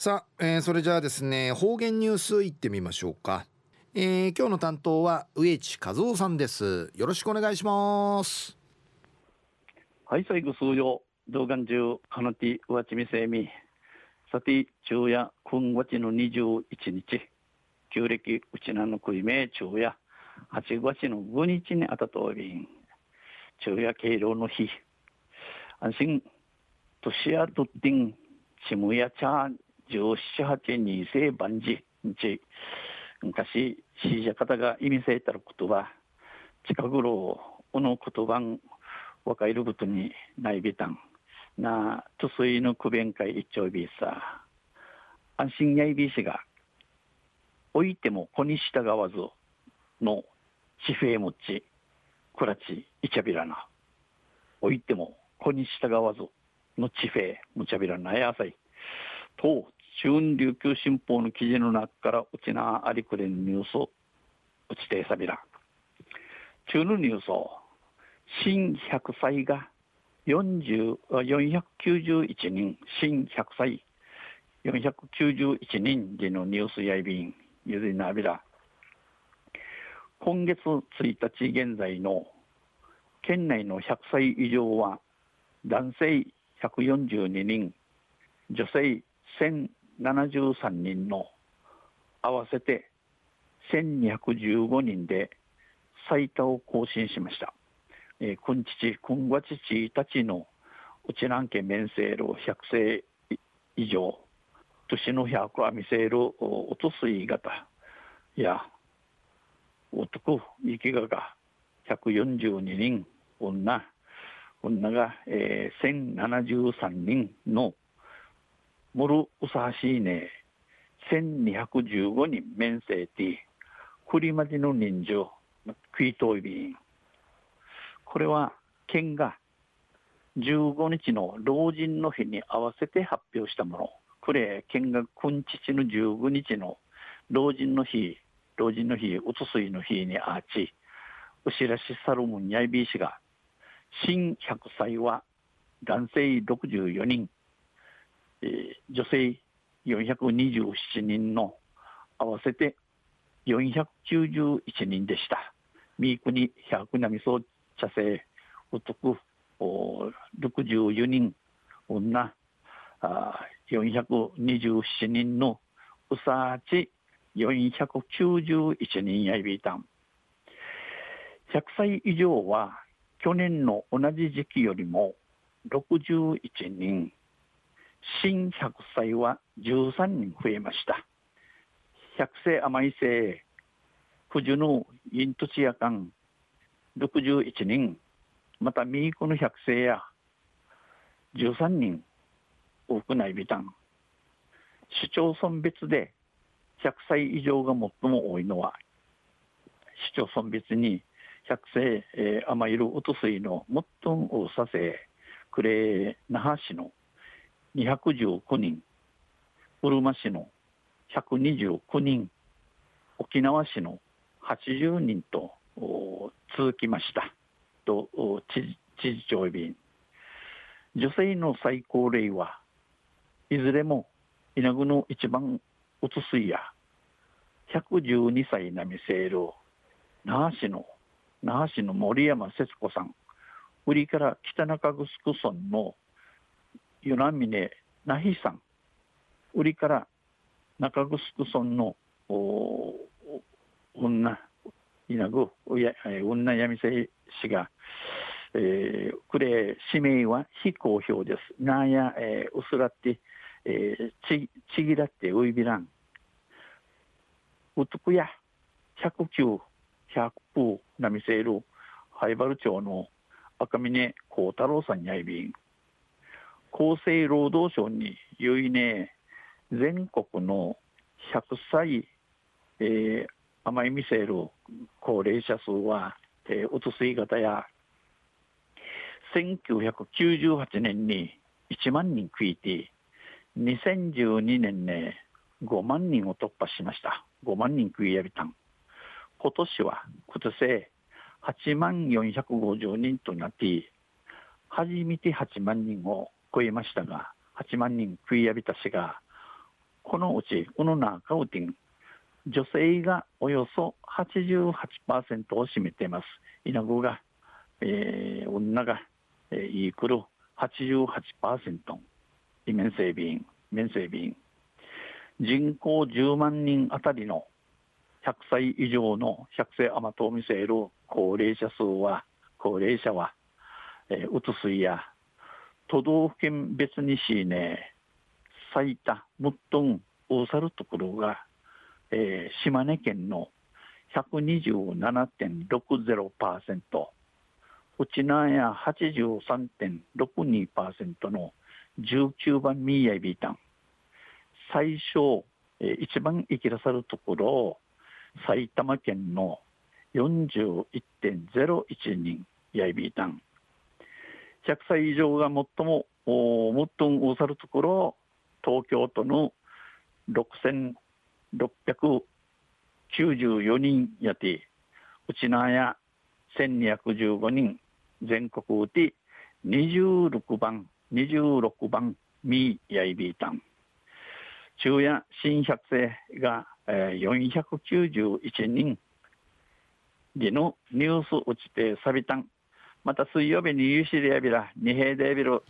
さあ、えー、それじゃあですね方言ニュースいってみましょうか、えー、今日の担当は植地和夫さんです。よろしくお願いします。はい最後数曜動画中かなてわちみせみ。さて昼夜今月の21日。旧暦うちなのくいめ昼夜8月の5日にあたとおりん。昼夜敬老の日。安心。年やとってんちむやちゃん。17、8二世万事昔死者方が意味せいたることは近頃この言葉ん若いることにないびたんな。とすいの区弁会一丁ビーさ。安心やいびしがおいても子に従わずの地平もち。くらちいちゃびらな。おいても子に従わずの地平むちゃびらなやさいと春琉球新報の記事の中からうちなありくれんニュースをうちてさびら。中のニュースを、新100歳が40 491人、新100歳491人でのニュースやいびん、ゆずいなびら。今月1日現在の県内の100歳以上は男性142人、女性73人の合わせて1215人で最多を更新しました。えー、今日、今月1日のうちなんけ面せる100世以上、年の100は見せるおとすい型や、男、生きがが142人、女、女が、えー、1073人のモルウサハシーネ1215人面生ティクリマジの人数クイトイビンこれは県が15日の老人の日に合わせて発表したもの。これ県が今日の15日の老人の日老人の日おとすいの日にあちうしらしサルムンヤイビー氏が新100歳は男性64人。えー、女性427人の合わせて491人でした。三国百並総茶製男64人女あ427人のうさち491人やいびいたん。100歳以上は去年の同じ時期よりも61人新100歳は13人増えました。百世甘い世、九十のイントチヤカン61人、またミークの百世や13人多くないビタン。市町村別で100歳以上が最も多いのは、市町村別に100世、え、甘いるおとすいの最も多させ、クレー那覇市の219人、うるま市の129人、沖縄市の80人と続きました。と知事長便女性の最高齢はいずれも稲具の一番うつすいや112歳なみせいる那覇市の那覇市の森山節子さん。売りから北中城村の与那峰那ひさん売りから中城村の女稲ぐ女闇せ氏が、えー、くれ氏名は非公表です。なんや、えー、うすらって、えー、ちちぎらってういびらん。うつくや109、100風なみせる灰原町の赤峰幸太郎さんやいびん。厚生労働省によいね全国の100歳、えー、甘いミセール高齢者数は、えー、うつすい型や1998年に1万人食いて2012年ね5万人を突破しました。5万人食いやびたん。今年は今年8万450人となって初めて8万人を超えましたが、8万人食いやびた市が、このうち、この中ウティン、女性がおよそ88%を占めています。稲子が、えー、女が、えー、イークル88%、イメン整備員、面整備員。人口10万人あたりの100歳以上の100歳甘党を見せる高齢者数は、高齢者は、えー、うつすいや、都道府県別にしね、最多、もっとん、大るところが、えー、島根県の127.60%、内縄や83.62%の19番ミーヤイビータン。最小、えー、一番生きらさるところ、埼玉県の41.01人、ヤイビータン。100歳以上が最も、最も多さるところ、東京都の6694人やて、内縄や1215人、全国うて26番、26番、ミーヤイビータン。中夜新百世が、えー、491人でのニュース打ちてサビタン。また水曜日にユシリアビラ、二平デビル。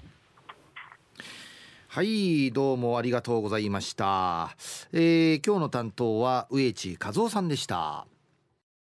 はいどうもありがとうございました、えー、今日の担当は植地和夫さんでした